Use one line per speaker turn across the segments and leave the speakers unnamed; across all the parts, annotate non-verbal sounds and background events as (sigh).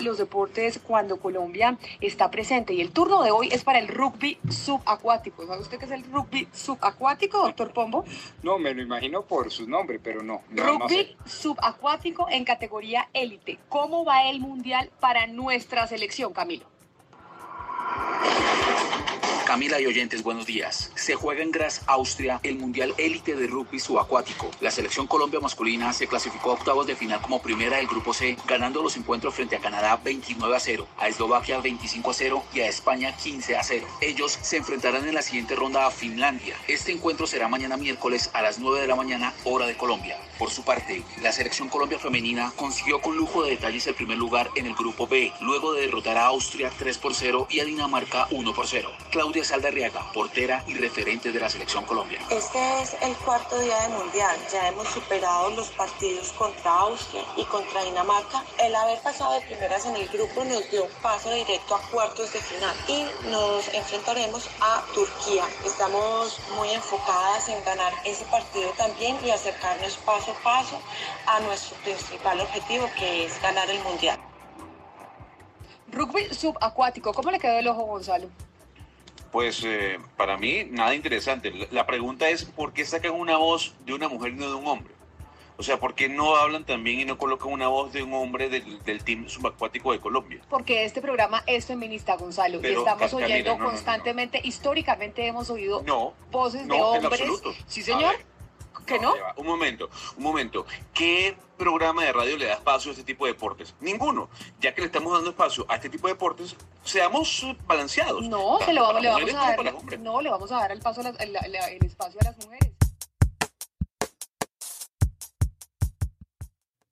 los deportes cuando Colombia está presente. Y el turno de hoy es para el rugby subacuático. ¿Sabe usted qué es el rugby subacuático, doctor Pombo?
No, me lo imagino por su nombre, pero no. no
rugby subacuático en categoría élite. ¿Cómo va el mundial para nuestra selección, Camilo?
Camila y oyentes, buenos días. Se juega en Graz, Austria, el Mundial Élite de Rugby Subacuático. La selección Colombia masculina se clasificó a octavos de final como primera del Grupo C, ganando los encuentros frente a Canadá 29 a 0, a Eslovaquia 25 a 0 y a España 15 a 0. Ellos se enfrentarán en la siguiente ronda a Finlandia. Este encuentro será mañana miércoles a las 9 de la mañana, hora de Colombia. Por su parte, la selección Colombia femenina consiguió con lujo de detalles el primer lugar en el Grupo B, luego de derrotar a Austria 3 por 0 y a Dinamarca 1 por 0. Claudia Saldarriaga, portera y referente de la selección Colombia.
Este es el cuarto día de Mundial. Ya hemos superado los partidos contra Austria y contra Dinamarca. El haber pasado de primeras en el grupo nos dio un paso directo a cuartos de final y nos enfrentaremos a Turquía. Estamos muy enfocadas en ganar ese partido también y acercarnos paso a paso a nuestro principal objetivo que es ganar el Mundial.
Rugby subacuático, ¿cómo le quedó el ojo Gonzalo?
Pues eh, para mí nada interesante. La pregunta es ¿por qué sacan una voz de una mujer y no de un hombre? O sea, ¿por qué no hablan también y no colocan una voz de un hombre del, team subacuático de Colombia?
Porque este programa es feminista, Gonzalo. y estamos oyendo constantemente, históricamente hemos oído voces de hombres. Sí, señor. ¿Que no?
Un momento, un momento. ¿Qué programa de radio le da espacio a este tipo de deportes? Ninguno. Ya que le estamos dando espacio a este tipo de deportes, seamos balanceados.
No, se lo vamos, le vamos a dar. No, le vamos a dar el, paso el, espacio a las mujeres.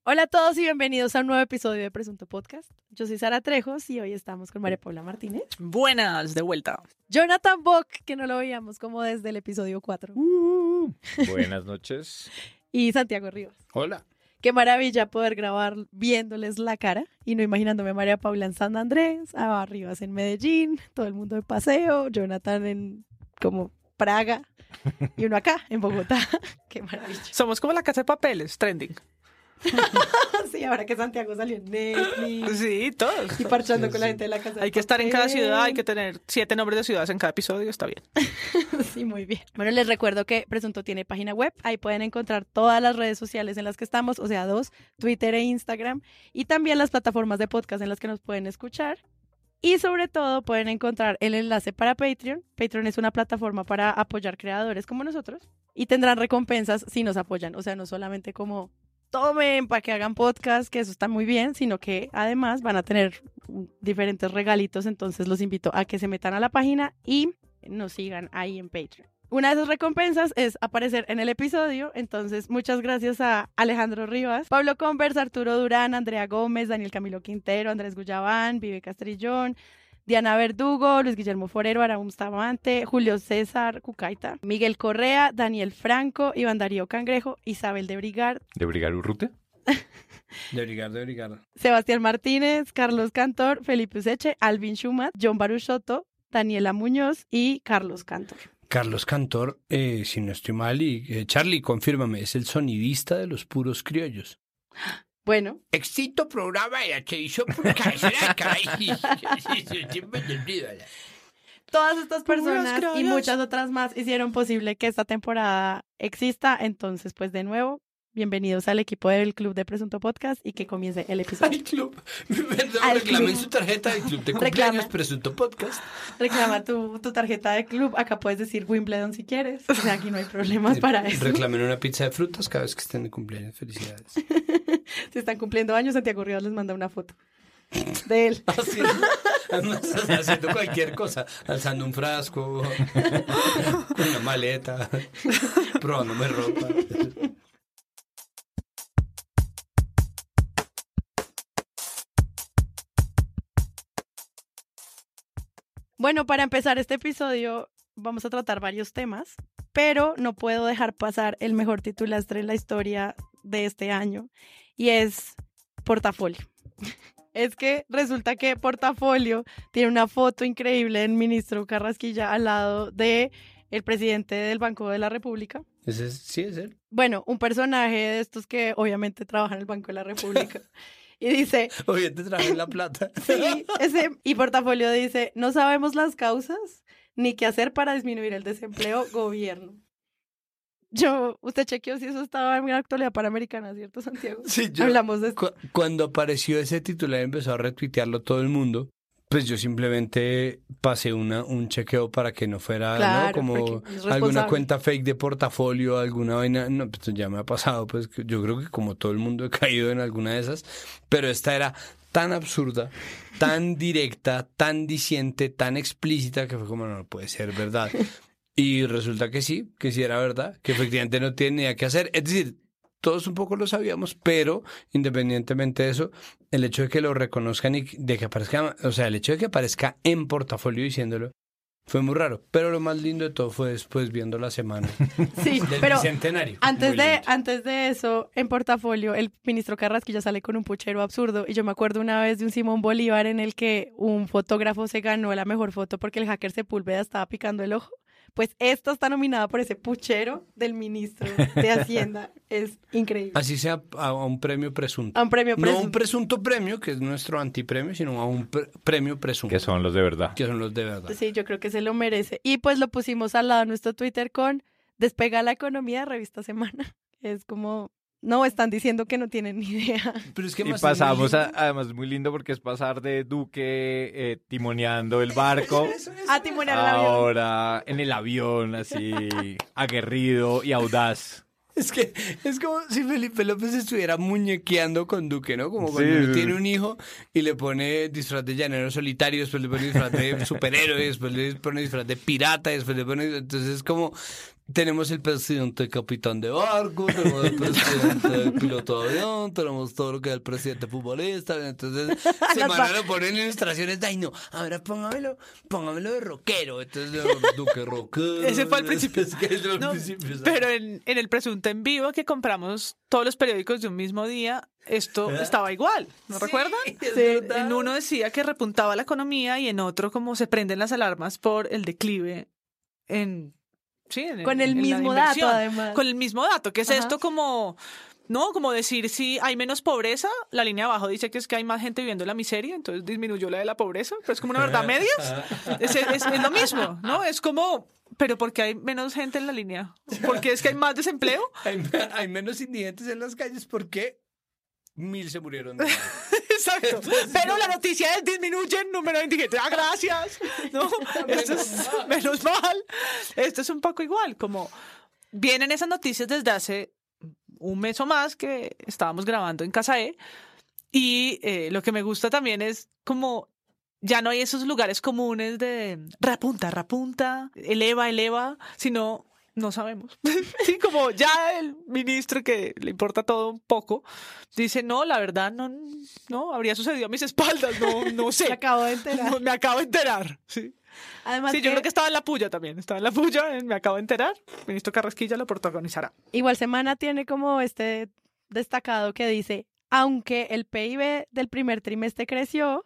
Hola a todos y bienvenidos a un nuevo episodio de Presunto Podcast. Yo soy Sara Trejos y hoy estamos con María Paula Martínez.
Buenas, de vuelta.
Jonathan Bock, que no lo veíamos como desde el episodio 4.
Uh, (laughs) buenas noches.
y Santiago Rivas.
Hola.
Qué maravilla poder grabar viéndoles la cara y no imaginándome a María Paula en San Andrés, a en Medellín, todo el mundo de paseo, Jonathan en como Praga y uno acá en Bogotá. (laughs) Qué maravilla.
Somos como la casa de papeles, trending. (laughs)
sí, ahora que Santiago salió en Netflix.
Sí, todos.
Y parchando con la gente de la casa.
Hay que estar en cada ciudad, hay que tener siete nombres de ciudades en cada episodio, está bien. (laughs)
sí, muy bien. Bueno, les recuerdo que Presunto tiene página web. Ahí pueden encontrar todas las redes sociales en las que estamos, o sea, dos, Twitter e Instagram, y también las plataformas de podcast en las que nos pueden escuchar. Y sobre todo pueden encontrar el enlace para Patreon. Patreon es una plataforma para apoyar creadores como nosotros y tendrán recompensas si nos apoyan. O sea, no solamente como tomen para que hagan podcast, que eso está muy bien, sino que además van a tener diferentes regalitos, entonces los invito a que se metan a la página y nos sigan ahí en Patreon. Una de esas recompensas es aparecer en el episodio, entonces muchas gracias a Alejandro Rivas, Pablo Converse, Arturo Durán, Andrea Gómez, Daniel Camilo Quintero, Andrés Guyabán, Vive Castrillón, Diana Verdugo, Luis Guillermo Forero, Araúm Stamante, Julio César Cucaita, Miguel Correa, Daniel Franco, Iván Darío Cangrejo, Isabel de Brigar.
¿De Brigar Urrute? (laughs)
de Brigar, de Brigar.
Sebastián Martínez, Carlos Cantor, Felipe Useche, Alvin Schumat, John Baruchotto, Daniela Muñoz y Carlos Cantor.
Carlos Cantor, eh, si no estoy mal, y eh, Charlie, confírmame, es el sonidista de los puros criollos. (gasps) (gasps)
Bueno.
Extinto programa de hizo (laughs)
Todas estas personas y muchas otras más hicieron posible que esta temporada exista. Entonces, pues de nuevo, bienvenidos al equipo del Club de Presunto Podcast y que comience el episodio.
Al club. (laughs) Perdón, su tarjeta del Club de Cumpleaños Presunto Podcast.
Reclama tu, tu, tarjeta de club. Acá puedes decir Wimbledon si quieres. O sea, aquí no hay (laughs) problemas para eso.
Reclamen una pizza de frutas cada vez que estén de cumpleaños. Felicidades.
Están cumpliendo años, Santiago Rivas les manda una foto de él. (laughs) (laughs)
haciendo cualquier cosa, alzando un frasco, (laughs) una maleta, probándome ropa.
Bueno, para empezar este episodio vamos a tratar varios temas, pero no puedo dejar pasar el mejor titulastre en la historia de este año y es portafolio. (laughs) Es que resulta que portafolio tiene una foto increíble del ministro Carrasquilla al lado de el presidente del Banco de la República.
¿Ese sí, es él.
Bueno, un personaje de estos que obviamente trabaja en el Banco de la República. (laughs) Y dice...
Oye, te traje la plata. (laughs)
Sí, ese, y portafolio dice, no sabemos las causas ni qué hacer para disminuir el desempleo, gobierno. Yo, usted chequeó si eso estaba en la actualidad panamericana, ¿cierto, Santiago?
Sí, (laughs) yo, Hablamos de cuando apareció ese titular empezó a retuitearlo todo el mundo. Pues yo simplemente pasé una, un chequeo para que no fuera como alguna cuenta fake de portafolio, alguna vaina. No, pues ya me ha pasado, pues yo creo que como todo el mundo he caído en alguna de esas. Pero esta era tan absurda, tan directa, tan diciente, tan explícita que fue como no puede ser verdad. Y resulta que sí, que sí era verdad, que efectivamente no tiene nada que hacer. Es decir, todos un poco lo sabíamos, pero independientemente de eso, el hecho de que lo reconozcan y de que aparezca, o sea, el hecho de que aparezca en portafolio diciéndolo, fue muy raro, pero lo más lindo de todo fue después viendo la semana (laughs)
sí, del pero bicentenario. Antes de, antes de eso, en portafolio, el ministro Carrasquilla sale con un puchero absurdo. Y yo me acuerdo una vez de un Simón Bolívar en el que un fotógrafo se ganó la mejor foto porque el hacker Sepúlveda estaba picando el ojo. Pues esto está nominada por ese puchero del ministro de Hacienda. (laughs) es increíble.
Así sea a un premio presunto.
A un premio presunto.
No un presunto premio, que es nuestro antipremio, sino a un premio presunto.
Que son los de verdad.
Que son los de verdad.
Sí, yo creo que se lo merece. Y pues lo pusimos al lado de nuestro Twitter con Despega la economía, revista Semana. (laughs) Es como no, están diciendo que no tienen ni (laughs) idea.
Pero es que y pasamos, a, además, muy lindo porque es pasar de Duque eh, timoneando el barco
a timonear el avión.
Ahora en el avión, así, (laughs) aguerrido y audaz.
Es que es como si Felipe López estuviera muñequeando con Duque, ¿no? Como cuando tiene un hijo y le pone disfraz de llanero solitario, después le pone disfraz de superhéroe, después le pone disfraz de pirata, después le pone... Entonces es como tenemos el presidente capitán de barco, tenemos el presidente (laughs) piloto de avión, tenemos todo lo que es el presidente futbolista. Entonces, (laughs) semana lo ponen ilustraciones ay no, ahora póngamelo, póngamelo de rockero. Entonces, Duque rockero.
Ese fue el principio. (laughs) pero en, en el presunto en vivo que compramos todos los periódicos de un mismo día, esto ¿Eh? estaba igual, ¿no recuerdan? en uno decía que repuntaba la economía y en otro como se prenden las alarmas por el declive en
con el mismo dato, además.
Con el mismo dato, que es esto como, ¿no? Como decir, si hay menos pobreza, la línea abajo dice que es que hay más gente viviendo en la miseria, entonces disminuyó la de la pobreza, pero es como una verdad medias. (laughs) es, es, lo mismo, ¿no? Es como, pero ¿por qué hay menos gente en la línea? ¿Por qué es que hay más desempleo? (laughs)
hay, hay menos indigentes en las calles, ¿por qué? Mil se murieron.
Exacto. Pero la noticia es disminuyen número de indigentes. Ah, gracias. (laughs) No, esto es menos mal. Esto es un poco igual, como vienen esas noticias desde hace un mes o más que estábamos grabando en Casa E. Y eh, lo que me gusta también es como ya no hay esos lugares comunes de rapunta, rapunta, eleva, eleva, sino no sabemos. (laughs) sí, como ya el ministro que le importa todo un poco, dice, no, la verdad, no, no, habría sucedido a mis espaldas, no, no (laughs) sé.
me acabo de enterar.
me acabo de enterar, sí. Además sí, yo creo que estaba en la puya también, estaba en la puya, me acabo de enterar, el ministro Carrasquilla lo protagonizará.
Igual Semana tiene como este destacado que dice, aunque el PIB del primer trimestre creció,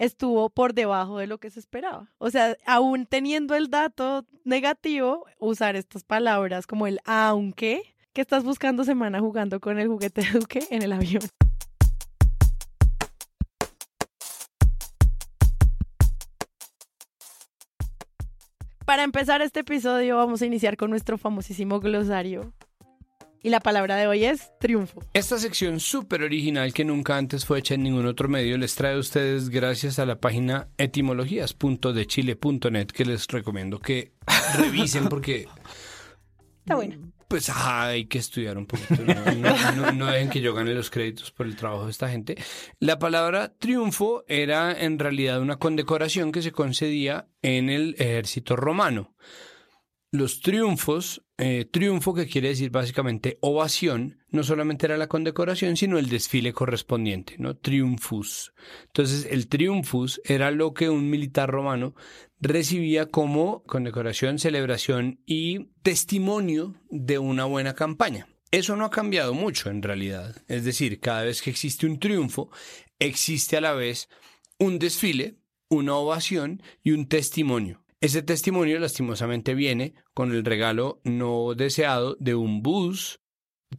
estuvo por debajo de lo que se esperaba. O sea, aún teniendo el dato negativo, usar estas palabras como el aunque, que estás buscando semana jugando con el juguete Duque en el avión. Para empezar este episodio vamos a iniciar con nuestro famosísimo glosario y la palabra de hoy es triunfo.
Esta sección súper original que nunca antes fue hecha en ningún otro medio les trae a ustedes gracias a la página etimologías.dechile.net que les recomiendo que (laughs) revisen porque...
Está bueno.
Pues hay que estudiar un poquito. No, dejen que yo gane los créditos por el trabajo de esta gente. La palabra triunfo era en realidad una condecoración que se concedía en el ejército romano los triunfos, eh, triunfo que quiere decir básicamente ovación, no solamente era la condecoración, sino el desfile correspondiente, ¿no? Triunfus. Entonces, el triunfus era lo que un militar romano recibía como condecoración, celebración y testimonio de una buena campaña. Eso no ha cambiado mucho en realidad. Es decir, cada vez que existe un triunfo, existe a la vez un desfile, una ovación y un testimonio. Ese testimonio lastimosamente viene con el regalo no deseado de un bus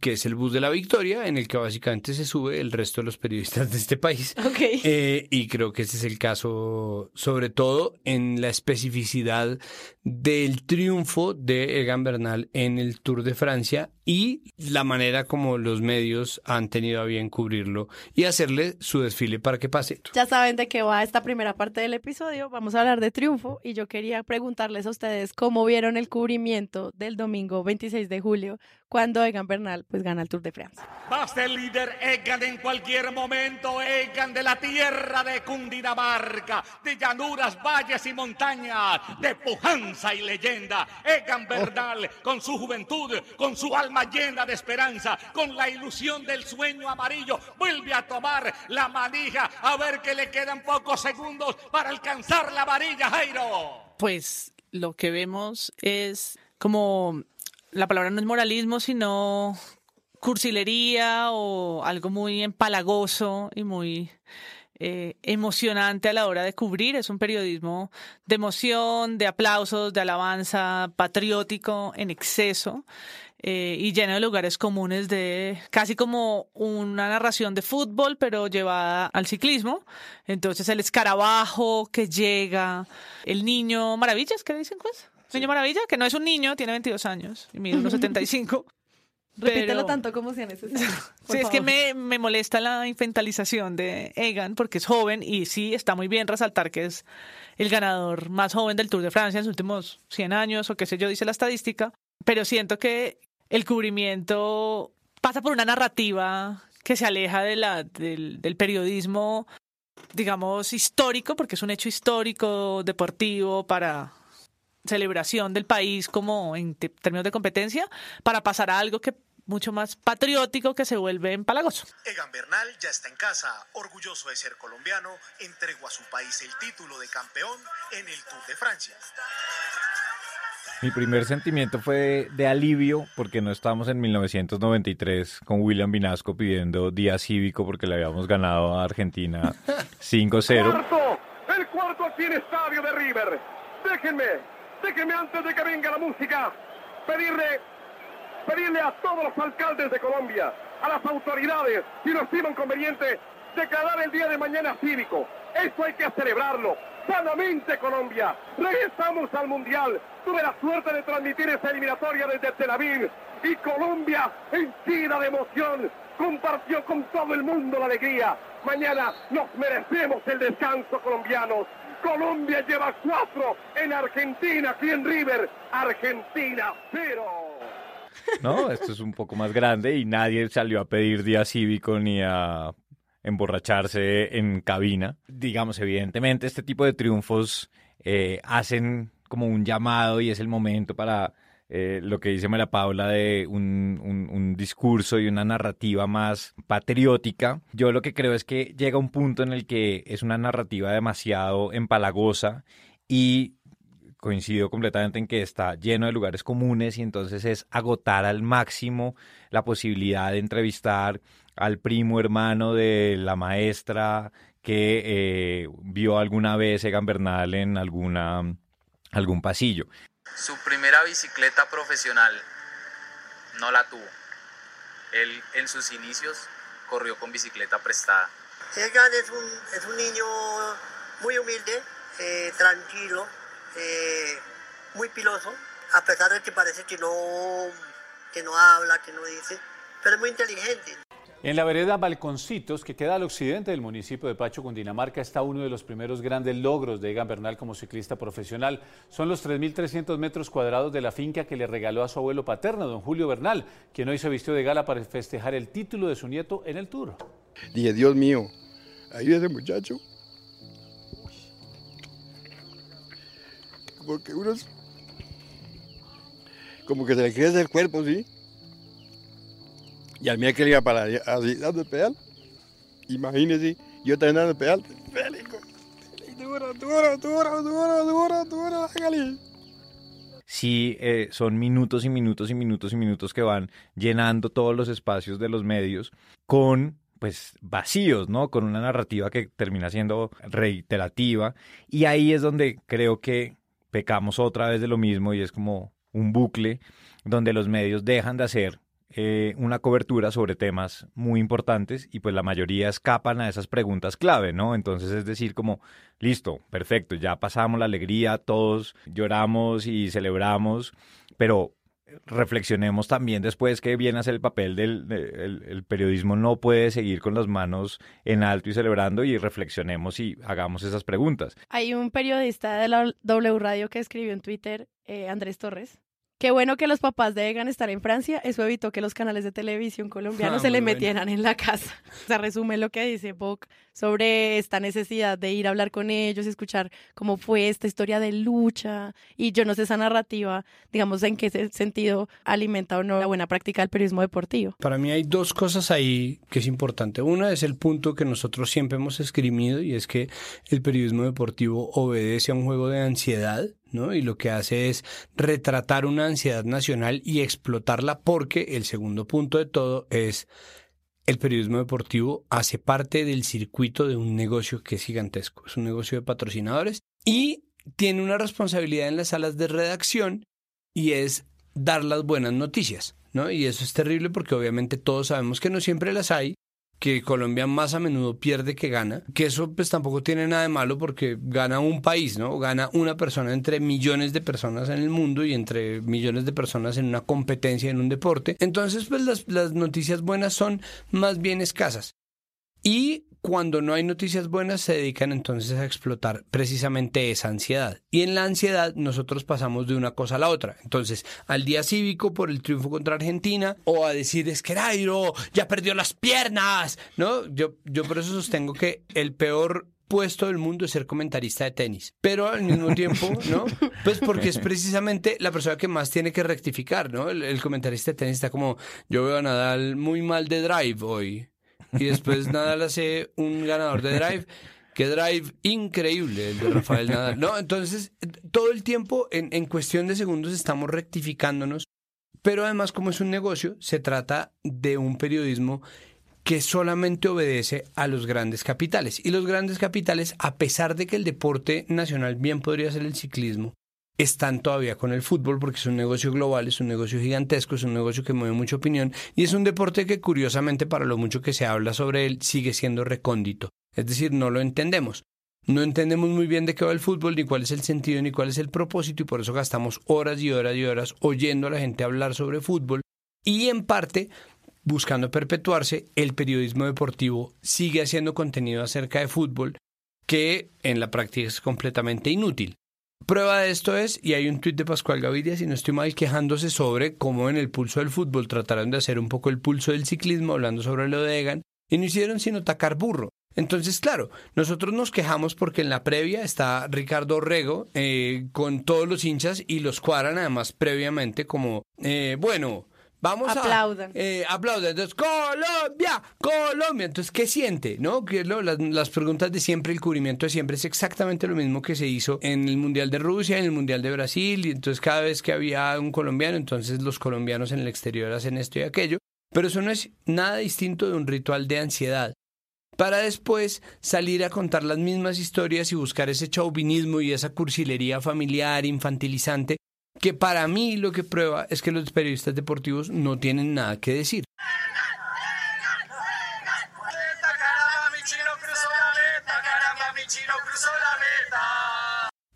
que es el bus de la victoria, en el que básicamente se sube el resto de los periodistas de este país. (laughs) Eh, y creo que ese es el caso, sobre todo en la especificidad del triunfo de Egan Bernal en el Tour de Francia y la manera como los medios han tenido a bien cubrirlo y hacerle su desfile para que pase.
Ya saben de qué va esta primera parte del episodio, vamos a hablar de triunfo y yo quería preguntarles a ustedes cómo vieron el cubrimiento del domingo 26 de julio cuando Egan Bernal pues gana el Tour de Francia.
Va a ser líder Egan en cualquier momento, Egan de la tierra de Cundinamarca, de llanuras, valles y montañas, de pujanza y leyenda. Egan Bernal con su juventud, con su llena de esperanza, con la ilusión del sueño amarillo, vuelve a tomar la manija a ver que le quedan pocos segundos para alcanzar la varilla, Jairo.
Pues lo que vemos es como la palabra no es moralismo, sino cursilería o algo muy empalagoso y muy eh, emocionante a la hora de cubrir. Es un periodismo de emoción, de aplausos, de alabanza, patriótico en exceso. Eh, y lleno de lugares comunes de casi como una narración de fútbol, pero llevada al ciclismo. Entonces el escarabajo que llega, el niño maravillas, ¿qué dicen pues? Niño Maravilla, que no es un niño, tiene 22 años y mide unos (laughs) 75.
Repítelo tanto como sea necesario. (laughs)
Sí, es que me, me, molesta la infantilización de Egan porque es joven y sí está muy bien resaltar que es el ganador más joven del Tour de Francia en los últimos 100 años o qué sé yo, dice la estadística. Pero siento que el cubrimiento pasa por una narrativa que se aleja de la, del, del periodismo, digamos, histórico, porque es un hecho histórico, deportivo, para celebración del país como en términos de competencia para pasar a algo que mucho más patriótico que se vuelve empalagoso.
Egan Bernal ya está en casa, orgulloso de ser colombiano, entregó a su país el título de campeón en el Tour de Francia.
Mi primer sentimiento fue de, alivio porque no estábamos en 1993 con William Vinasco pidiendo día cívico porque le habíamos ganado a Argentina (laughs) 5-0.
El cuarto aquí en Estadio de River. Déjenme Déjenme antes de que venga la música pedirle, pedirle a todos los alcaldes de Colombia, a las autoridades, si lo estiman conveniente, declarar el día de mañana cívico. Esto hay que celebrarlo. Sanamente Colombia. Regresamos al Mundial. Tuve la suerte de transmitir esa eliminatoria desde Tel Aviv. Y Colombia, henchida de emoción, compartió con todo el mundo la alegría. Mañana nos merecemos el descanso colombianos. Colombia lleva cuatro en Argentina, aquí en River. Argentina, cero.
No, esto es un poco más grande y nadie salió a pedir día cívico ni a emborracharse en cabina. Digamos, evidentemente, este tipo de triunfos eh, hacen como un llamado y es el momento para eh, lo que dice María Paula de un, un, discurso y una narrativa más patriótica. Yo lo que creo es que llega un punto en el que es una narrativa demasiado empalagosa y coincido completamente en que está lleno de lugares comunes y entonces es agotar al máximo la posibilidad de entrevistar al primo hermano de la maestra que eh, vio alguna vez Egan Bernal en alguna algún pasillo.
Su primera bicicleta profesional no la tuvo. Él en sus inicios corrió con bicicleta prestada.
Egan es un, es un niño muy humilde, eh, tranquilo, eh, muy piloso, a pesar de que parece que no, que no habla, que no dice, pero es muy inteligente.
En la vereda Balconcitos, que queda al occidente del municipio de Pacho, Cundinamarca, está uno de los primeros grandes logros de Egan Bernal como ciclista profesional. Son los 3.300 metros cuadrados de la finca que le regaló a su abuelo paterno, don Julio Bernal, quien hoy se vistió de gala para festejar el título de su nieto en el Tour.
Dije, Dios mío, ahí ese muchacho. Porque unos... Como que se le crece el cuerpo, ¿sí? Y al le iba para así, dando el pedal. Imagínese, yo también dando el pedal. Duro, duro, duro, duro, duro, duro,
Sí, eh, son minutos y minutos y minutos y minutos que van llenando todos los espacios de los medios con pues vacíos, ¿no? Con una narrativa que termina siendo reiterativa y ahí es donde creo que pecamos otra vez de lo mismo y es como un bucle donde los medios dejan de hacer eh, una cobertura sobre temas muy importantes y pues la mayoría escapan a esas preguntas clave, ¿no? Entonces es decir, como, listo, perfecto, ya pasamos la alegría, todos lloramos y celebramos, pero reflexionemos también después que viene a ser el papel del el, periodismo no puede seguir con las manos en alto y celebrando y reflexionemos y hagamos esas preguntas.
Hay un periodista de la W Radio que escribió en Twitter, eh, Andrés Torres, Qué bueno que los papás de Egan están en Francia. Eso evitó que los canales de televisión colombianos ah, se le metieran en la casa. (laughs) O sea, resume lo que dice Boc sobre esta necesidad de ir a hablar con ellos, escuchar cómo fue esta historia de lucha. Y yo no sé esa narrativa, digamos, en qué sentido alimenta o no la buena práctica del periodismo deportivo.
Para mí hay dos cosas ahí que es importante. Una es el punto que nosotros siempre hemos escribido y es que el periodismo deportivo obedece a un juego de ansiedad ¿no? Y lo que hace es retratar una ansiedad nacional y explotarla porque el segundo punto de todo es el periodismo deportivo hace parte del circuito de un negocio que es gigantesco, es un negocio de patrocinadores y tiene una responsabilidad en las salas de redacción y es dar las buenas noticias, ¿no? Y eso es terrible porque obviamente todos sabemos que no siempre las hay que Colombia más a menudo pierde que gana, que eso pues tampoco tiene nada de malo porque gana un país, ¿no? Gana una persona entre millones de personas en el mundo y entre millones de personas en una competencia en un deporte. Entonces pues las, las noticias buenas son más bien escasas. Y cuando no hay noticias buenas se dedican entonces a explotar precisamente esa ansiedad. Y en la ansiedad nosotros pasamos de una cosa a la otra. Entonces, al día cívico por el triunfo contra Argentina o a decir es que Nairo ya perdió las piernas, ¿no? Yo, yo por eso sostengo que el peor puesto del mundo es ser comentarista de tenis. Pero al mismo (laughs) tiempo, ¿no? Pues porque es precisamente la persona que más tiene que rectificar, ¿no? El, el comentarista de tenis está como, yo veo a Nadal muy mal de drive hoy y después Nadal hace un ganador de drive. Qué drive increíble el de Rafael Nadal. No, entonces, todo el tiempo, en, en cuestión de segundos, estamos rectificándonos. Pero además, como es un negocio, se trata de un periodismo que solamente obedece a los grandes capitales. Y los grandes capitales, a pesar de que el deporte nacional bien podría ser el ciclismo, están todavía con el fútbol porque es un negocio global, es un negocio gigantesco, es un negocio que mueve mucha opinión y es un deporte que curiosamente para lo mucho que se habla sobre él sigue siendo recóndito. Es decir, no lo entendemos. No entendemos muy bien de qué va el fútbol, ni cuál es el sentido, ni cuál es el propósito, y por eso gastamos horas y horas y horas oyendo a la gente hablar sobre fútbol. Y en parte, buscando perpetuarse, el periodismo deportivo sigue haciendo contenido acerca de fútbol que en la práctica es completamente inútil. Prueba de esto es, y hay un tuit de Pascual Gaviria, si no estoy mal, quejándose sobre cómo en el pulso del fútbol trataron de hacer un poco el pulso del ciclismo, hablando sobre lo de Egan, y no hicieron sino tacar burro. Entonces, claro, nosotros nos quejamos porque en la previa está Ricardo Rego eh, con todos los hinchas y los cuadran además previamente como, eh, bueno, Vamos
aplaudan.
a... Eh, aplaudan. Entonces, Colombia, Colombia. Entonces, ¿qué siente? ¿No? Que lo, las, las, preguntas de siempre, el cubrimiento de siempre es exactamente lo mismo que se hizo en el Mundial de Rusia, en el Mundial de Brasil. Y entonces, cada vez que había un colombiano, entonces los colombianos en el exterior hacen esto y aquello. Pero eso no es nada distinto de un ritual de ansiedad para después salir a contar las mismas historias y buscar ese chauvinismo y esa cursilería familiar infantilizante que para mí lo que prueba es que los periodistas deportivos no tienen nada que decir.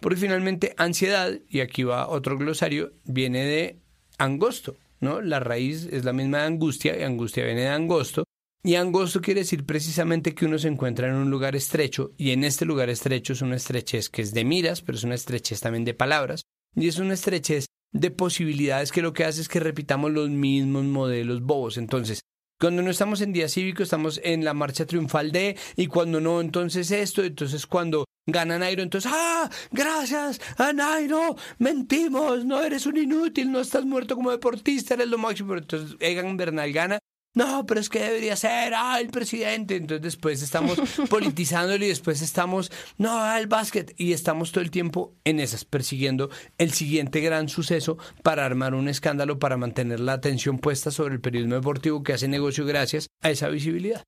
Porque finalmente ansiedad, y aquí va otro glosario, viene de angosto, ¿no? La raíz es la misma de angustia, y angustia viene de angosto, y angosto quiere decir precisamente que uno se encuentra en un lugar estrecho, y en este lugar estrecho es una estrechez que es de miras, pero es una estrechez también de palabras, y es una estrechez de posibilidades que lo que hace es que repitamos los mismos modelos bobos. Entonces, cuando no estamos en día cívico, estamos en la marcha triunfal de, y cuando no, entonces esto, entonces cuando gana Nairo, entonces, ah, gracias a Nairo, mentimos, no eres un inútil, no estás muerto como deportista, eres lo máximo. Entonces Egan Bernal gana no, pero es que debería ser, ah, el presidente. Entonces después estamos (laughs) politizándolo y después estamos, no, el básquet. Y estamos todo el tiempo en esas, persiguiendo el siguiente gran suceso para armar un escándalo, para mantener la atención puesta sobre el periodismo deportivo que hace negocio gracias a esa visibilidad.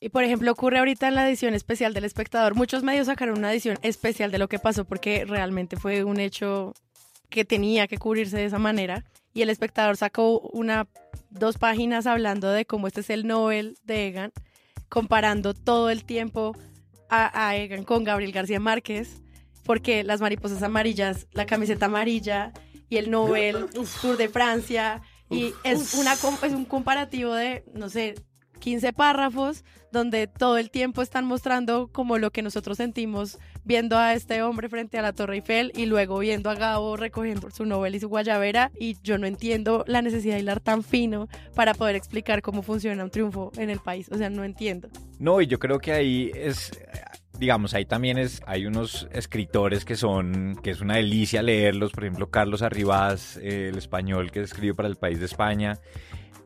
Y por ejemplo, ocurre ahorita en la edición especial del espectador. Muchos medios sacaron una edición especial de lo que pasó porque realmente fue un hecho que tenía que cubrirse de esa manera. Y el espectador sacó una, dos páginas hablando de cómo este es el Nobel de Egan, comparando todo el tiempo a, a Egan con Gabriel García Márquez, porque las mariposas amarillas, la camiseta amarilla y el Nobel Tour de Francia. Y es, una, es un comparativo de, no sé, 15 párrafos donde todo el tiempo están mostrando como lo que nosotros sentimos viendo a este hombre frente a la Torre Eiffel y luego viendo a Gabo recogiendo su Nobel y su guayabera y yo no entiendo la necesidad de hilar tan fino para poder explicar cómo funciona un triunfo en el país, o sea, no entiendo.
No, y yo creo que ahí es digamos, ahí también es, hay unos escritores que son, que es una delicia leerlos, por ejemplo, Carlos Arribas, eh, el español que escribió para el país de España,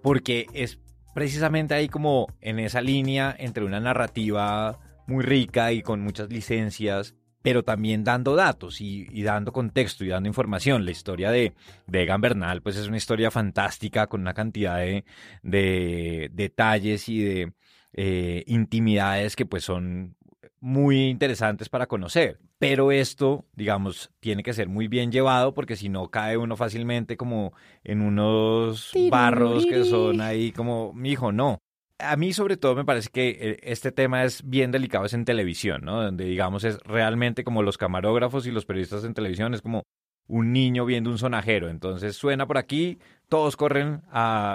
porque es precisamente ahí como en esa línea entre una narrativa muy rica y con muchas licencias, pero también dando datos y, dando contexto y dando información. La historia de, de, Egan Bernal, pues es una historia fantástica con una cantidad de, de detalles y de eh, intimidades que pues son muy interesantes para conocer. Pero esto, digamos, tiene que ser muy bien llevado porque si no cae uno fácilmente como en unos barros que son ahí como, mi hijo, no. A mí sobre todo me parece que eh, este tema es bien delicado, es en televisión, ¿no? Donde digamos es realmente como los camarógrafos y los periodistas en televisión, es como un niño viendo un sonajero. Entonces suena por aquí, todos corren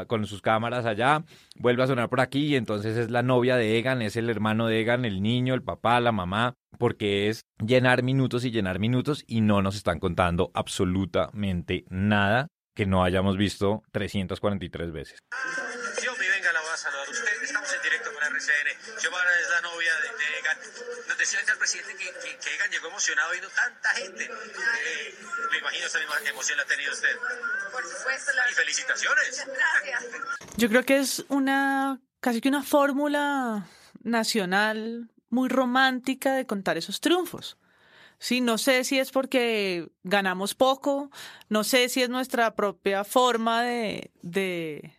con sus cámaras allá, vuelve a sonar por aquí y entonces es la novia de Egan, es el hermano de Egan, el niño, el papá, la mamá, porque es llenar minutos y llenar minutos y no nos están contando absolutamente nada que no hayamos visto 343 veces.
Yo, mi venga, la a. Usted, estamos en directo con RCN. La novia decía el presidente que, que, Egan llegó emocionado viendo tanta gente. Eh, me imagino esa misma emoción la ha tenido usted. Por supuesto. La... Y felicitaciones.
Gracias. Yo creo que es una, casi que una fórmula nacional muy romántica de contar esos triunfos. Sí, no sé si es porque ganamos poco, no sé si es nuestra propia forma de, de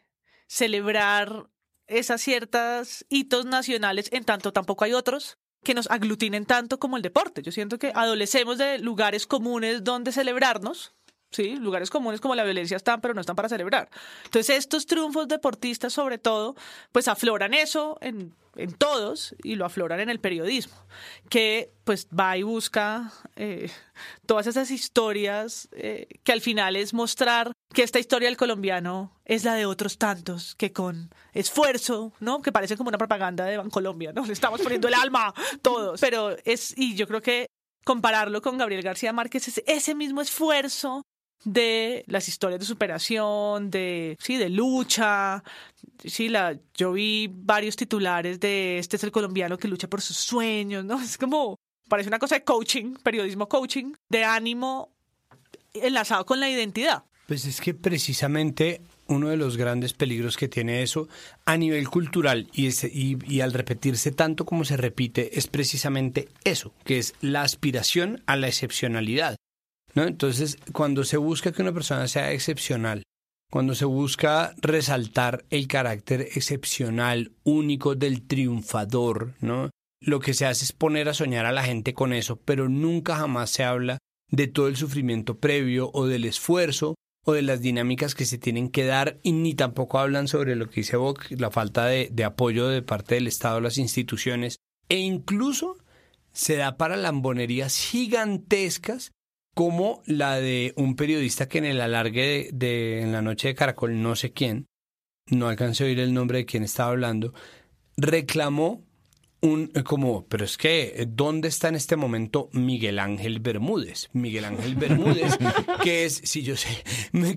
celebrar esas ciertas hitos nacionales, en tanto tampoco hay otros que nos aglutinen tanto como el deporte. Yo siento que adolecemos de lugares comunes donde celebrarnos, ¿sí? Lugares comunes como la violencia están, pero no están para celebrar. Entonces, estos triunfos deportistas, sobre todo, pues afloran eso en, en todos y lo afloran en el periodismo, que pues va y busca eh, todas esas historias eh, que al final es mostrar que esta historia del colombiano es la de otros tantos que con esfuerzo, ¿no? Que parece como una propaganda de Bancolombia, ¿no? Le estamos poniendo el (laughs) alma todos, pero es, y yo creo que compararlo con Gabriel García Márquez es ese mismo esfuerzo de las historias de superación, de, sí, de lucha. Sí, la, yo vi varios titulares de este es el colombiano que lucha por sus sueños, ¿no? (laughs) Es como, parece una cosa de coaching, periodismo coaching, de ánimo enlazado con la identidad.
Pues es que precisamente uno de los grandes peligros que tiene eso a nivel cultural y, y, y, al repetirse tanto como se repite es precisamente eso, que es la aspiración a la excepcionalidad. Entonces, cuando se busca que una persona sea excepcional, cuando se busca resaltar el carácter excepcional, único del triunfador, ¿no? Lo que se hace es poner a soñar a la gente con eso, pero nunca jamás se habla de todo el sufrimiento previo o del esfuerzo o de las dinámicas que se tienen que dar y ni tampoco hablan sobre lo que dice Bock, la falta de, de apoyo de parte del Estado, las instituciones e incluso se da para lambonerías gigantescas como la de un periodista que en el alargue de, en la noche de Caracol, no sé quién, no alcancé a oír el nombre de quien estaba hablando, reclamó un como, pero es que, ¿dónde está en este momento Miguel Ángel Bermúdez? Miguel Ángel Bermúdez, (laughs) que es, si yo sé,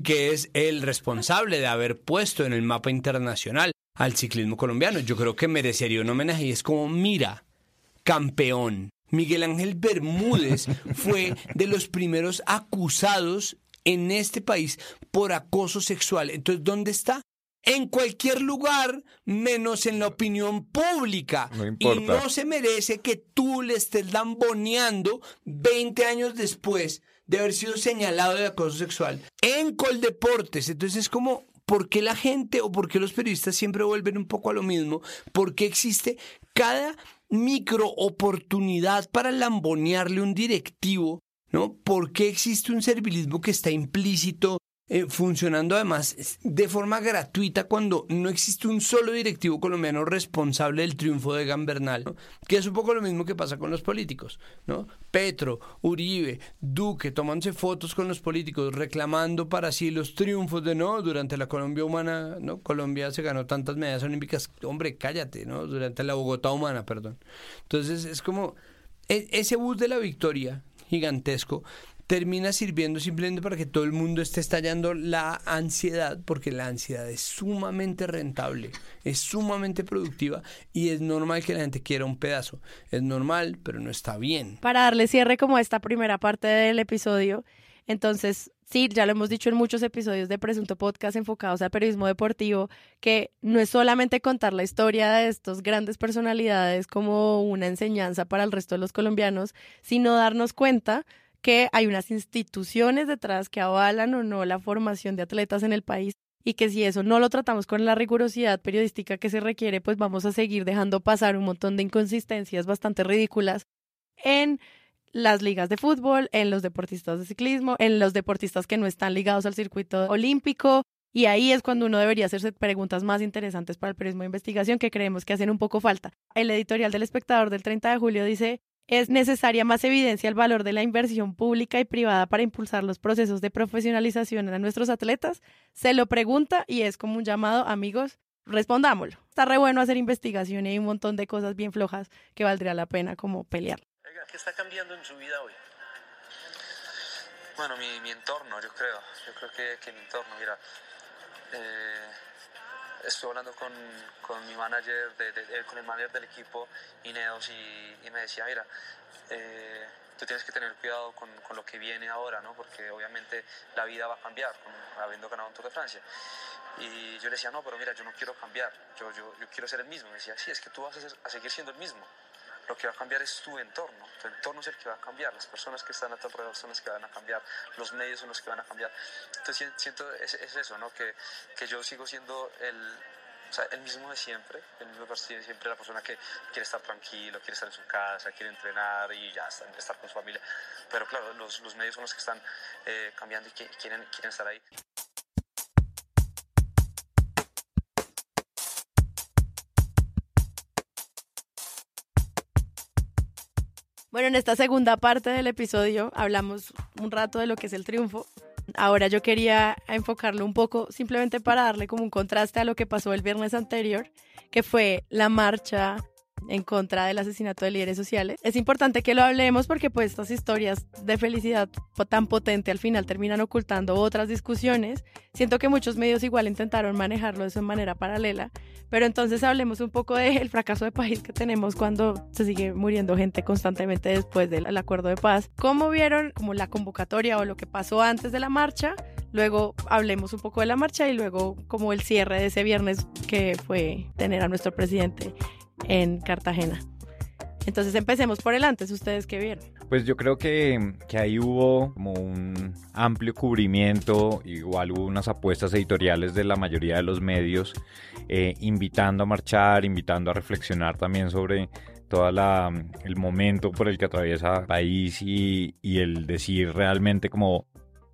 que es el responsable de haber puesto en el mapa internacional al ciclismo colombiano. Yo creo que merecería un homenaje y es como, mira, campeón, Miguel Ángel Bermúdez fue de los primeros acusados en este país por acoso sexual. Entonces, ¿dónde está? En cualquier lugar, menos en la opinión pública. y no se merece que tú le estés lamboneando 20 años después de haber sido señalado de acoso sexual en Coldeportes. Entonces es como, ¿por qué la gente o por qué los periodistas siempre vuelven un poco a lo mismo? ¿Por qué existe cada micro oportunidad para lambonearle un directivo? ¿No? ¿Por qué existe un servilismo que está implícito eh, funcionando además de forma gratuita cuando no existe un solo directivo colombiano responsable del triunfo de Gambernal, ¿no? que es un poco lo mismo que pasa con los políticos, ¿no? Petro, Uribe, Duque, tomándose fotos con los políticos, reclamando para sí los triunfos de no, durante la Colombia humana, ¿no? Colombia se ganó tantas medallas olímpicas, hombre, cállate, ¿no? Durante la Bogotá humana, perdón. Entonces es como e, ese bus de la victoria gigantesco termina sirviendo simplemente para que todo el mundo esté estallando la ansiedad, porque la ansiedad es sumamente rentable, es sumamente productiva y es normal que la gente quiera un pedazo. Es normal, pero no está bien.
Para darle cierre como a esta primera parte del episodio, entonces sí, ya lo hemos dicho en muchos episodios de Presunto Podcast enfocados al periodismo deportivo, que no es solamente contar la historia de estas grandes personalidades como una enseñanza para el resto de los colombianos, sino darnos cuenta que hay unas instituciones detrás que avalan o no la formación de atletas en el país y que si eso no lo tratamos con la rigurosidad periodística que se requiere, pues vamos a seguir dejando pasar un montón de inconsistencias bastante ridículas en las ligas de fútbol, en los deportistas de ciclismo, en los deportistas que no están ligados al circuito olímpico. Y ahí es cuando uno debería hacerse preguntas más interesantes para el periodismo de investigación que creemos que hacen un poco falta. El editorial del espectador del 30 de julio dice, es necesaria más evidencia al valor de la inversión pública y privada para impulsar los procesos de profesionalización a nuestros atletas? Se lo pregunta y es como un llamado, amigos, respondámoslo. Está re bueno hacer investigación y hay un montón de cosas bien flojas que valdría la pena como pelear.
¿Qué está cambiando en su vida hoy? Bueno, mi, entorno, yo creo. Yo creo que, que mi entorno, mira. Eh, estuve hablando con, con mi manager, de, eh, con el manager del equipo, Ineos, y, y me decía, mira, eh, tú tienes que tener cuidado con, con, lo que viene ahora, ¿no? Porque obviamente la vida va a cambiar, habiendo ganado un Tour de Francia. Y yo le decía, no, pero mira, yo no quiero cambiar, yo, yo, yo quiero ser el mismo. Me decía, sí, es que tú vas a, a seguir siendo el mismo lo que va a cambiar es tu entorno. Tu entorno es el que va a cambiar. Las personas que están a tu alrededor son las que van a cambiar. Los medios son los que van a cambiar. Entonces siento es, es eso, ¿no? Que, que, yo sigo siendo el, o sea, el mismo de siempre, el mismo de siempre, la persona que quiere estar tranquilo, quiere estar en su casa, quiere entrenar y ya estar con su familia. Pero claro, los, los medios son los que están eh, cambiando y quieren, quieren estar ahí.
Bueno, en esta segunda parte del episodio hablamos un rato de lo que es el triunfo. Ahora yo quería enfocarlo un poco simplemente para darle como un contraste a lo que pasó el viernes anterior, que fue la marcha en contra del asesinato de líderes sociales. Es importante que lo hablemos porque pues estas historias de felicidad tan potente al final terminan ocultando otras discusiones. Siento que muchos medios igual intentaron manejarlo de esa manera paralela, pero entonces hablemos un poco del (laughs) fracaso de país que tenemos cuando se sigue muriendo gente constantemente después del acuerdo de paz. ¿Cómo vieron como la convocatoria o lo que pasó antes de la marcha? Luego hablemos un poco de la marcha y luego como el cierre de ese viernes que fue tener a nuestro presidente en Cartagena. Entonces empecemos por el antes, ¿ustedes qué vieron?
Pues yo creo que, que, ahí hubo como un amplio cubrimiento, igual hubo unas apuestas editoriales de la mayoría de los medios, eh, invitando a marchar, invitando a reflexionar también sobre todo el momento por el que atraviesa el país y, el decir realmente como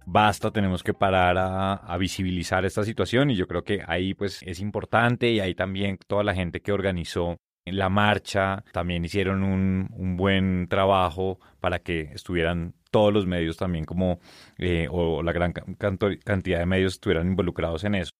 basta, tenemos que parar a, a, visibilizar esta situación y yo creo que ahí pues es importante y ahí también toda la gente que organizó la marcha también hicieron un, un buen trabajo para que estuvieran todos los medios también como, eh, o la gran cantidad de medios estuvieran involucrados en eso.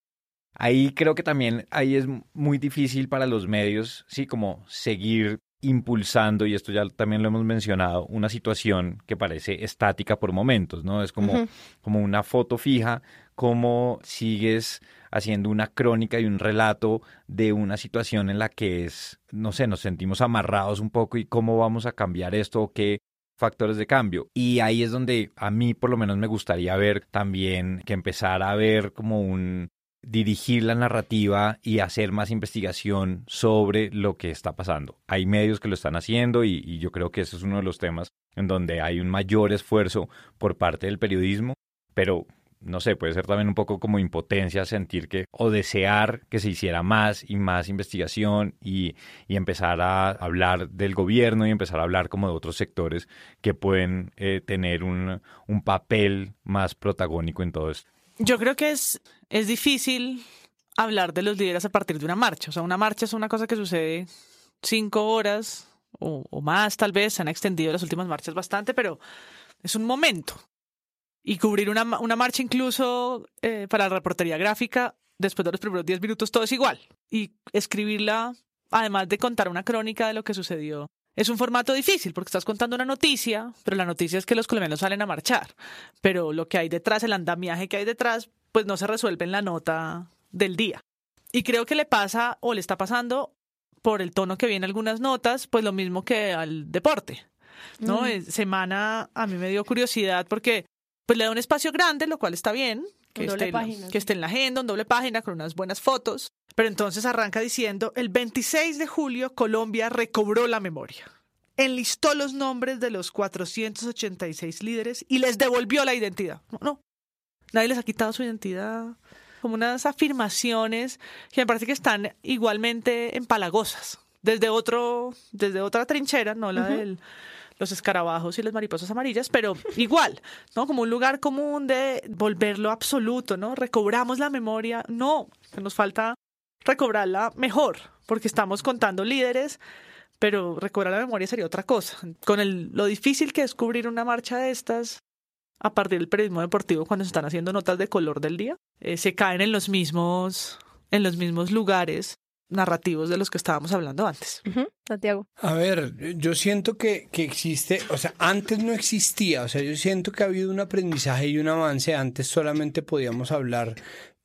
Ahí creo que también ahí es muy difícil para los medios, sí, como seguir impulsando, y esto ya también lo hemos mencionado, una situación que parece estática por momentos, ¿no? Es como, como una foto fija, como sigues haciendo una crónica y un relato de una situación en la que es, no sé, nos sentimos amarrados un poco y cómo vamos a cambiar esto o qué factores de cambio. Y ahí es donde a mí por lo menos me gustaría ver también que empezara a ver como un dirigir la narrativa y hacer más investigación sobre lo que está pasando. Hay medios que lo están haciendo y, y yo creo que ese es uno de los temas en donde hay un mayor esfuerzo por parte del periodismo, pero no sé, puede ser también un poco como impotencia sentir que o desear que se hiciera más y más investigación y, y empezar a hablar del gobierno y empezar a hablar como de otros sectores que pueden eh, tener un, un papel más protagónico en todo esto.
Yo creo que es, es difícil hablar de los líderes a partir de una marcha. O sea, una marcha es una cosa que sucede cinco horas o, más, tal vez. Se han extendido las últimas marchas bastante, pero es un momento. Y cubrir una, una marcha incluso eh, para la reportería gráfica, después de los primeros diez minutos, todo es igual. Y escribirla, además de contar una crónica de lo que sucedió, es un formato difícil porque estás contando una noticia, pero la noticia es que los colombianos salen a marchar. Pero lo que hay detrás, el andamiaje que hay detrás, pues no se resuelve en la nota del día. Y creo que le pasa o le está pasando por el tono que viene algunas notas, pues lo mismo que al deporte. ¿no? Mm. Semana a mí me dio curiosidad porque pues le da un espacio grande, lo cual está bien, que, esté, que esté en la agenda, un doble página con unas buenas fotos, pero entonces arranca diciendo, el 26 de julio Colombia recobró la memoria, enlistó los nombres de los 486 líderes y les devolvió la identidad. No, no, nadie les ha quitado su identidad. Como unas afirmaciones que me parece que están igualmente empalagosas, desde otro, desde otra trinchera, no la de los escarabajos y las mariposas amarillas, pero igual, ¿no? Como un lugar común de volverlo absoluto, ¿no? Recobramos la memoria, no, nos falta recobrarla mejor, porque estamos contando líderes, pero recobrar la memoria sería otra cosa. Con lo difícil que es cubrir una marcha de estas, a partir del periodismo deportivo cuando se están haciendo notas de color del día, eh, se caen en los mismos en los mismos lugares narrativos de los que estábamos hablando antes.
Santiago.
A ver, yo siento que, que, existe, o sea, antes no existía, o sea, yo siento que ha habido un aprendizaje y un avance, antes solamente podíamos hablar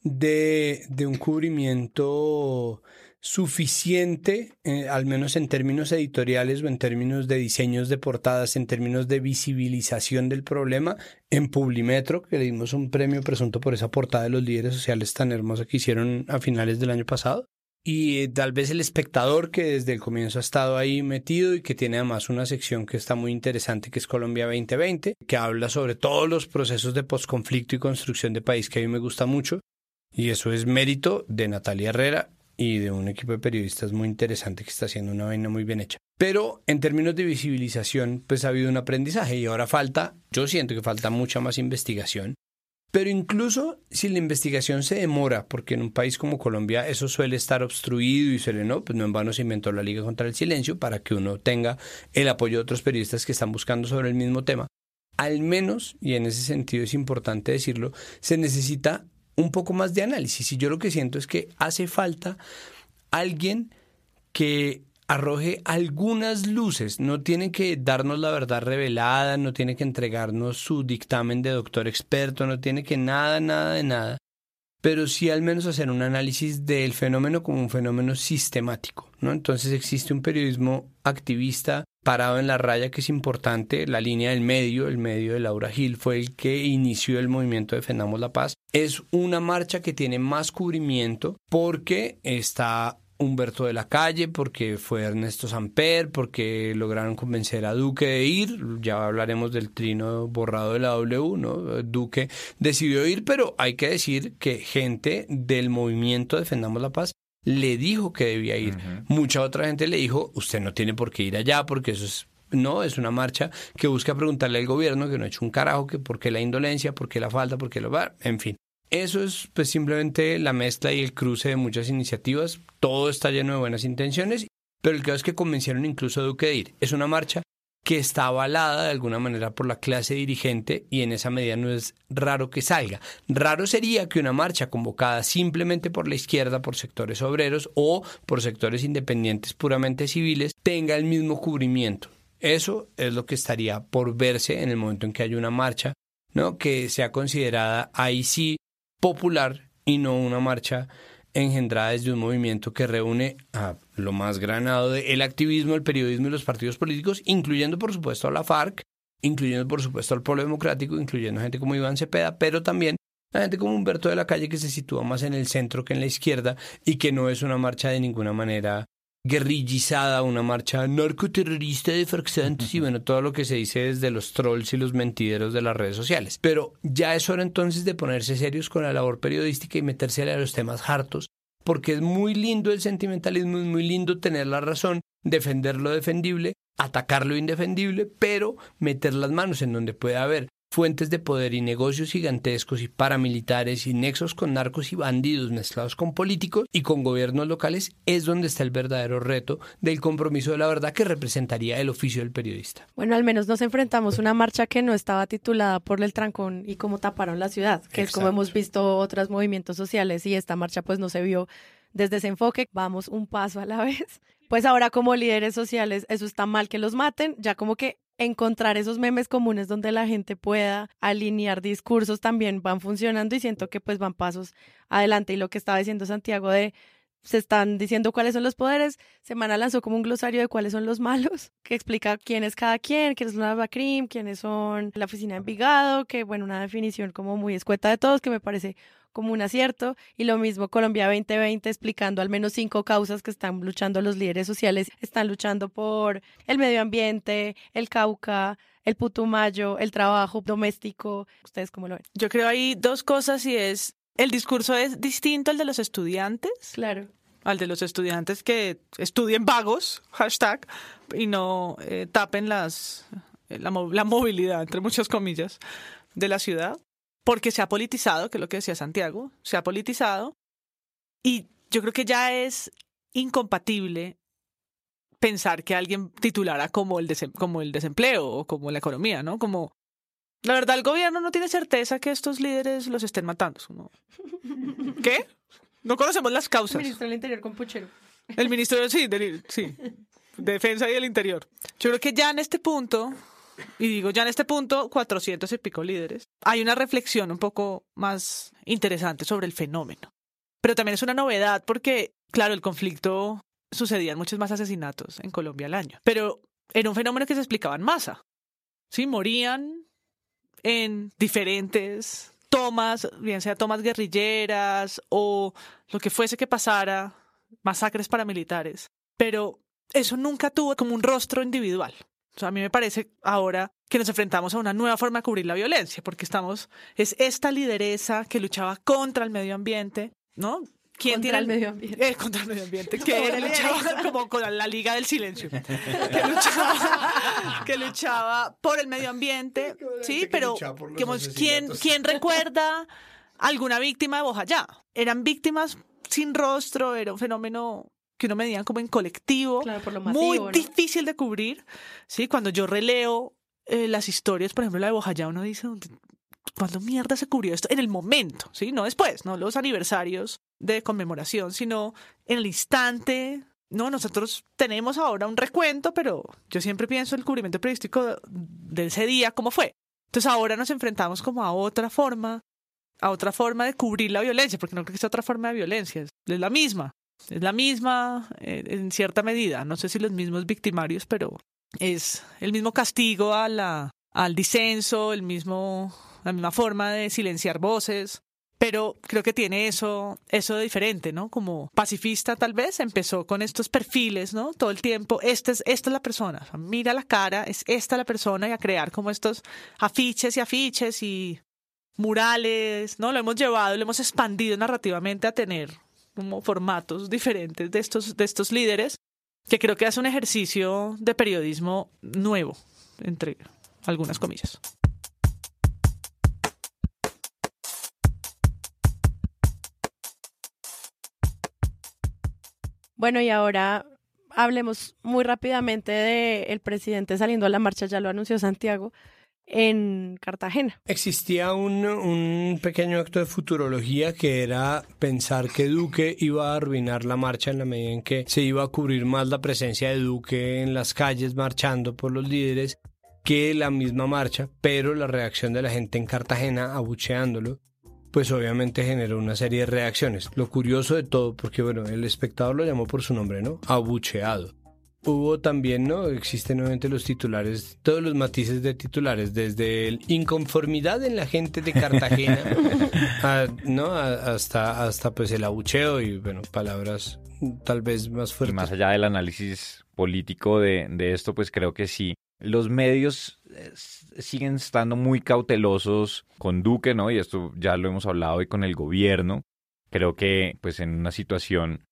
de, de un cubrimiento suficiente, eh, al menos en términos editoriales o en términos de diseños de portadas, en términos de visibilización del problema, en Publimetro, que le dimos un premio presunto por esa portada de los líderes sociales tan hermosa que hicieron a finales del año pasado. Y tal vez el espectador que desde el comienzo ha estado ahí metido y que tiene además una sección que está muy interesante que es Colombia 2020, que habla sobre todos los procesos de posconflicto y construcción de país que a mí me gusta mucho. Y eso es mérito de Natalia Herrera y de un equipo de periodistas muy interesante que está haciendo una vaina muy bien hecha. Pero en términos de visibilización, pues ha habido un aprendizaje y ahora falta, yo siento que falta mucha más investigación. Pero incluso si la investigación se demora, porque en un país como Colombia eso suele estar obstruido y suele no, pues no en vano se inventó la Liga contra el Silencio para que uno tenga el apoyo de otros periodistas que están buscando sobre el mismo tema. Al menos, y en ese sentido es importante decirlo, se necesita un poco más de análisis. Y yo lo que siento es que hace falta alguien que arroje algunas luces, no tiene que darnos la verdad revelada, no tiene que entregarnos su dictamen de doctor experto, no tiene que nada, nada de nada, pero sí al menos hacer un análisis del fenómeno como un fenómeno sistemático, ¿no? Entonces existe un periodismo activista parado en la raya que es importante, la línea del medio, el medio de Laura Gil fue el que inició el movimiento Defendamos la Paz. Es una marcha que tiene más cubrimiento porque está Humberto de la Calle, porque fue Ernesto Samper, porque lograron convencer a Duque de ir, ya hablaremos del trino borrado de la W, ¿no? Duque decidió ir, pero hay que decir que gente del movimiento Defendamos la Paz le dijo que debía ir. Mucha otra gente le dijo, usted no tiene por qué ir allá porque eso es no, es una marcha que busca preguntarle al gobierno que no ha hecho un carajo, que por qué la indolencia, por qué la falta, por qué lo va, en fin. Eso es pues simplemente la mezcla y el cruce de muchas iniciativas. Todo está lleno de buenas intenciones, pero el caso es que convencieron incluso a Duque de ir. Es una marcha que está avalada de alguna manera por la clase dirigente y en esa medida no es raro que salga. Raro sería que una marcha convocada simplemente por la izquierda, por sectores obreros o por sectores independientes puramente civiles tenga el mismo cubrimiento. Eso es lo que estaría por verse en el momento en que haya una marcha, ¿no? Que sea considerada ahí sí popular y no una marcha engendrada desde un movimiento que reúne a lo más granado del activismo, el periodismo y los partidos políticos, incluyendo por supuesto a la FARC, incluyendo por supuesto al pueblo democrático, incluyendo gente como Iván Cepeda, pero también a gente como Humberto de la Calle que se sitúa más en el centro que en la izquierda y que no es una marcha de ninguna manera guerrillizada, una marcha narcoterrorista de faxantes y bueno, todo lo que se dice desde los trolls y los mentideros de las redes sociales. Pero ya es hora entonces de ponerse serios con la labor periodística y meterse a los temas hartos, porque es muy lindo el sentimentalismo, es muy lindo tener la razón, defender lo defendible, atacar lo indefendible, pero meter las manos en donde puede haber fuentes de poder y negocios gigantescos y paramilitares y nexos con narcos y bandidos mezclados con políticos y con gobiernos locales es donde está el verdadero reto del compromiso de la verdad que representaría el oficio del periodista.
Bueno, al menos nos enfrentamos a una marcha que no estaba titulada por el trancón y cómo taparon la ciudad, que es como hemos visto otros movimientos sociales y esta marcha pues no se vio desde ese enfoque. Vamos un paso a la (laughs) vez. Pues ahora como líderes sociales, eso está mal que los maten, ya como que encontrar esos memes comunes donde la gente pueda alinear discursos también van funcionando y siento que pues van pasos adelante. Y lo que estaba diciendo Santiago de se están diciendo cuáles son los poderes. Semana lanzó como un glosario de cuáles son los malos, (laughs) que explica quién es cada quien, quiénes son la CRIM, quiénes son la oficina de Envigado, que bueno, una definición como muy escueta de todos, que me parece como un acierto. Y lo mismo Colombia 2020 explicando al menos cinco causas que están luchando los líderes sociales. Están luchando por el medio ambiente, el Cauca, el Putumayo, el trabajo doméstico. ¿Ustedes cómo lo ven?
Yo creo ahí dos cosas y es, el discurso es distinto al de los estudiantes.
Claro.
Al de los estudiantes que estudien vagos, hashtag, y no eh, tapen las, la, la movilidad, entre muchas comillas, de la ciudad porque se ha politizado, que es lo que decía Santiago, se ha politizado y yo creo que ya es incompatible pensar que alguien titulara como el, como el desempleo o como la economía, ¿no? Como, la verdad, el gobierno no tiene certeza que estos líderes los estén matando. (laughs) ¿Qué? No conocemos las causas.
El ministro del Interior con puchero.
El ministro, sí, del, sí, defensa y del Interior. Yo creo que ya en este punto y digo, ya en este punto, 400 y pico líderes. Hay una reflexión un poco más interesante sobre el fenómeno. Pero también es una novedad porque, claro, el conflicto sucedían muchos más asesinatos en Colombia al año. Pero era un fenómeno que se explicaba en masa. Sí, morían en diferentes tomas, bien sea tomas guerrilleras o lo que fuese que pasara, masacres paramilitares. Pero eso nunca tuvo como un rostro individual. O sea, a mí me parece ahora que nos enfrentamos a una nueva forma de cubrir la violencia, porque estamos, es esta lideresa que luchaba contra el medio ambiente, ¿no?
¿Quién contra tiene el medio ambiente?
Eh, contra el medio ambiente, que (laughs) luchaba como con la Liga del Silencio, (laughs) que luchaba, que luchaba por el medio ambiente, sí, pero ¿quién, ¿quién (laughs) recuerda alguna víctima de Bojayá? Eran víctimas sin rostro, era un fenómeno que uno medía como en colectivo, muy difícil de cubrir. Sí, cuando yo releo eh, las historias, por ejemplo, la de Bojayá, uno dice, ¿cuándo mierda se cubrió esto? En el momento, ¿sí? No después, no los aniversarios de conmemoración, sino en el instante. No, nosotros tenemos ahora un recuento, pero yo siempre pienso el cubrimiento periodístico de ese día, ¿cómo fue? Entonces ahora nos enfrentamos como a otra forma, a otra forma de cubrir la violencia, porque no creo que sea otra forma de violencia, es la misma. Es la misma eh, en cierta medida, no sé si los mismos victimarios, pero es el mismo castigo a la, al disenso, el mismo, la misma forma de silenciar voces. Pero creo que tiene eso, eso de diferente, ¿no? Como pacifista tal vez, empezó con estos perfiles, ¿no? Todo el tiempo, esta es, esta es la persona, mira la cara, es esta la persona y a crear como estos afiches y afiches y murales, ¿no? Lo hemos llevado, lo hemos expandido narrativamente a tener como formatos diferentes de estos, de estos líderes, que creo que hace un ejercicio de periodismo nuevo, entre algunas comillas.
Bueno, y ahora hablemos muy rápidamente del el presidente saliendo a la marcha, ya lo anunció Santiago, en Cartagena.
Existía un, un, pequeño acto de futurología que era pensar que Duque iba a arruinar la marcha en la medida en que se iba a cubrir más la presencia de Duque en las calles marchando por los líderes que la misma marcha, pero la reacción de la gente en Cartagena abucheándolo pues obviamente generó una serie de reacciones. Lo curioso de todo, porque bueno, el espectador lo llamó por su nombre, ¿no? Abucheado hubo también, ¿no? Existen nuevamente los titulares, todos los matices de titulares, desde el inconformidad en la gente de Cartagena, (laughs) ¿no? hasta, hasta pues el abucheo y, bueno, palabras tal vez más fuerte.
Y más allá del análisis político de, de esto, pues creo que sí. Los medios eh, siguen estando muy cautelosos con Duque, ¿no? Y esto ya lo hemos hablado hoy con el gobierno. Creo que, pues, en una situación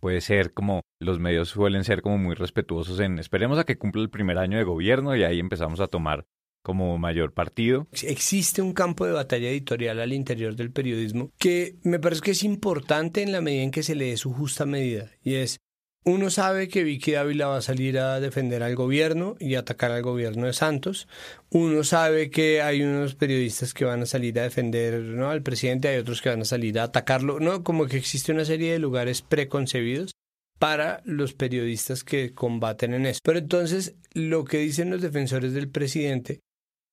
puede ser como los medios suelen ser como muy respetuosos en esperemos a que cumpla el primer año de gobierno y ahí empezamos a tomar como mayor partido.
Existe un campo de batalla editorial al interior del periodismo que me parece que es importante en la medida en que se le dé su justa medida y es uno sabe que Vicky Dávila va a salir a defender al gobierno y atacar al gobierno de Santos. Uno sabe que hay unos periodistas que van a salir a defender al presidente, hay otros que van a salir a atacarlo. No, como que existe una serie de lugares preconcebidos para los periodistas que combaten en eso. Pero entonces, lo que dicen los defensores del presidente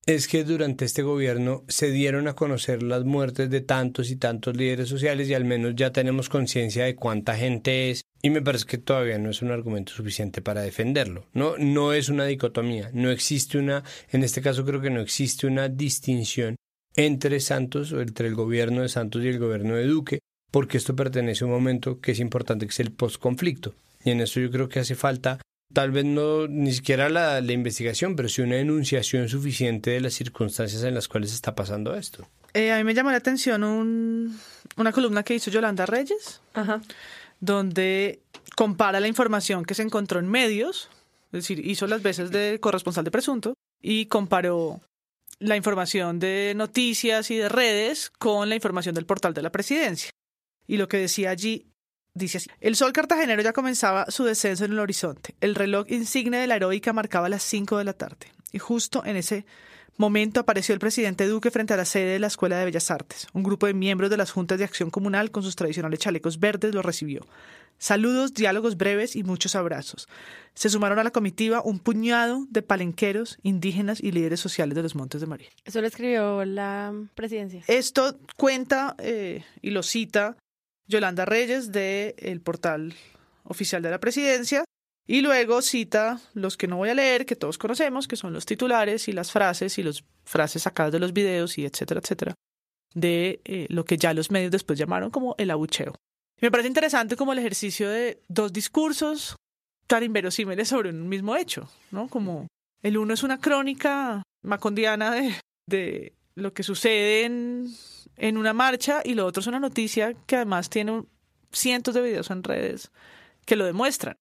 es que durante este gobierno se dieron a conocer las muertes de tantos y tantos líderes sociales y al menos ya tenemos conciencia de cuánta gente es y me parece que todavía no es un argumento suficiente para defenderlo. No, no es una dicotomía, no existe una, en este caso creo que no existe una distinción entre Santos o entre el gobierno de Santos y el gobierno de Duque, porque esto pertenece a un momento que es importante que es el postconflicto. Y en eso yo creo que hace falta tal vez no ni siquiera la, investigación, pero sí una enunciación suficiente de las circunstancias en las cuales está pasando esto.
Eh, a mí me llamó la atención un, una columna que hizo Yolanda Reyes, donde compara la información que se encontró en medios, es decir, hizo las veces de corresponsal de presunto y comparó la información de noticias y de redes con la información del portal de la presidencia. Y lo que decía allí Dice así, el sol cartagenero ya comenzaba su descenso en el horizonte. El reloj insigne de la heroica marcaba las 5 de la tarde. Y justo en ese momento apareció el presidente Duque frente a la sede de la Escuela de Bellas Artes. Un grupo de miembros de las juntas de acción comunal con sus tradicionales chalecos verdes lo recibió. Saludos, diálogos breves y muchos abrazos. Se sumaron a la comitiva un puñado de palenqueros, indígenas y líderes sociales de los Montes de María.
Eso lo escribió la presidencia.
Esto cuenta eh, y lo cita Yolanda Reyes del el portal oficial de la presidencia y luego cita los que no voy a leer, que todos conocemos, que son los titulares y las frases y las frases sacadas de los videos y etcétera, etcétera, de eh, lo que ya los medios después llamaron como el abucheo. Me parece interesante como el ejercicio de dos discursos tan inverosímiles sobre un mismo hecho, ¿no? Como el uno es una crónica macondiana de, de lo que sucede en en una marcha y lo otro es una noticia que además tiene cientos de videos en redes que lo demuestran.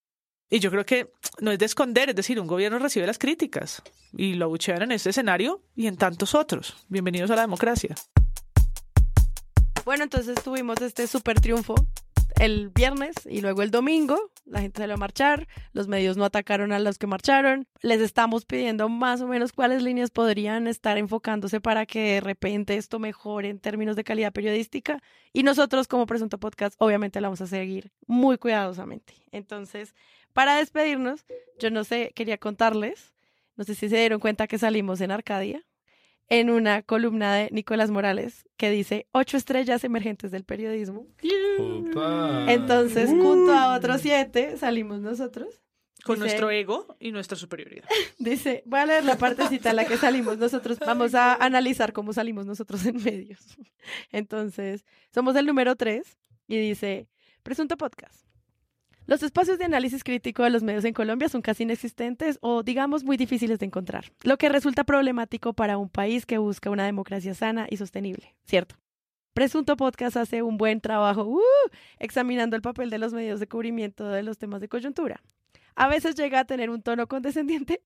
Y yo creo que no es de esconder, es decir, un gobierno recibe las críticas y lo abuchean en este escenario y en tantos otros. Bienvenidos a la democracia.
Bueno, entonces tuvimos este súper triunfo el viernes y luego el domingo. La gente salió a marchar, los medios no atacaron a los que marcharon. Les estamos pidiendo más o menos cuáles líneas podrían estar enfocándose para que de repente esto mejore en términos de calidad periodística. Y nosotros como Presunto Podcast obviamente la vamos a seguir muy cuidadosamente. Entonces, para despedirnos, yo no sé, quería contarles, no sé si se dieron cuenta que salimos en Arcadia en una columna de Nicolás Morales que dice ocho estrellas emergentes del periodismo. Entonces, junto a otros siete, salimos nosotros.
Con nuestro ego y nuestra superioridad. (laughs)
Dice, voy a leer la partecita en la que salimos nosotros. Vamos a analizar cómo salimos nosotros en medios. (laughs) Entonces, somos el número tres y dice, presunto podcast. Los espacios de análisis crítico de los medios en Colombia son casi inexistentes o, digamos, muy difíciles de encontrar, lo que resulta problemático para un país que busca una democracia sana y sostenible, ¿cierto? Presunto Podcast hace un buen trabajo uh, examinando el papel de los medios de cubrimiento de los temas de coyuntura. A veces llega a tener un tono condescendiente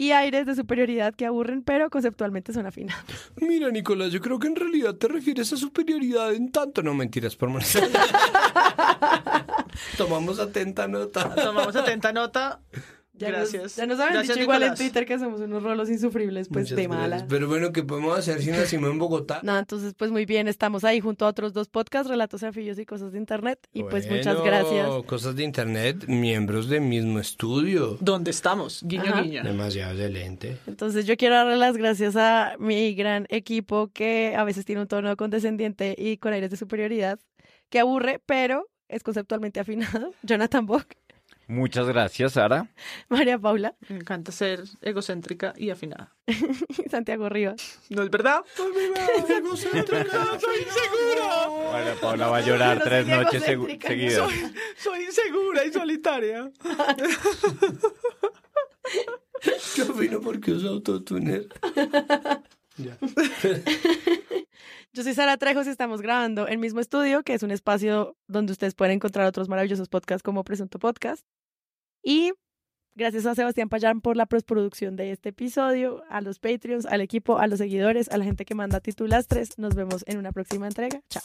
y aires de superioridad que aburren, pero conceptualmente son afinados.
Mira, Nicolás, yo creo que en realidad te refieres a superioridad en tanto. No mentiras, por (laughs) Tomamos atenta nota.
Tomamos atenta nota. Ya Gracias.
Nos, ya nos habían dicho igual en Twitter que somos unos rolos insufribles, pues de mala.
Pero bueno, ¿qué podemos hacer si nacimos en Bogotá?
No, entonces pues muy bien, estamos ahí junto a otros dos podcasts, Relatos Afillos y Cosas de Internet. Y pues muchas gracias.
Cosas de Internet, miembros del mismo estudio.
¿Dónde estamos? Guiño, guiño.
Demasiado excelente.
Entonces yo quiero darle las gracias a mi gran equipo que a veces tiene un tono condescendiente y con aires de superioridad, que aburre, pero es conceptualmente afinado. (laughs) Jonathan Bock.
Muchas gracias, Sara.
María Paula.
Me encanta ser egocéntrica y afinada. (laughs)
Santiago Rivas.
¿No es verdad? (laughs) egocéntrica, soy insegura.
María Paula va a llorar tres noches seguidas.
Soy, soy insegura y solitaria. (laughs)
Yo vino porque uso autotuner.
Ya. Yo soy Sara Trejos y estamos grabando el mismo estudio, que es un espacio donde ustedes pueden encontrar otros maravillosos podcasts como Presunto Podcast. Y gracias a Sebastián Payán por la postproducción de este episodio, a los Patreons, al equipo, a los seguidores, a la gente que manda titulastres. Nos vemos en una próxima entrega. Chao.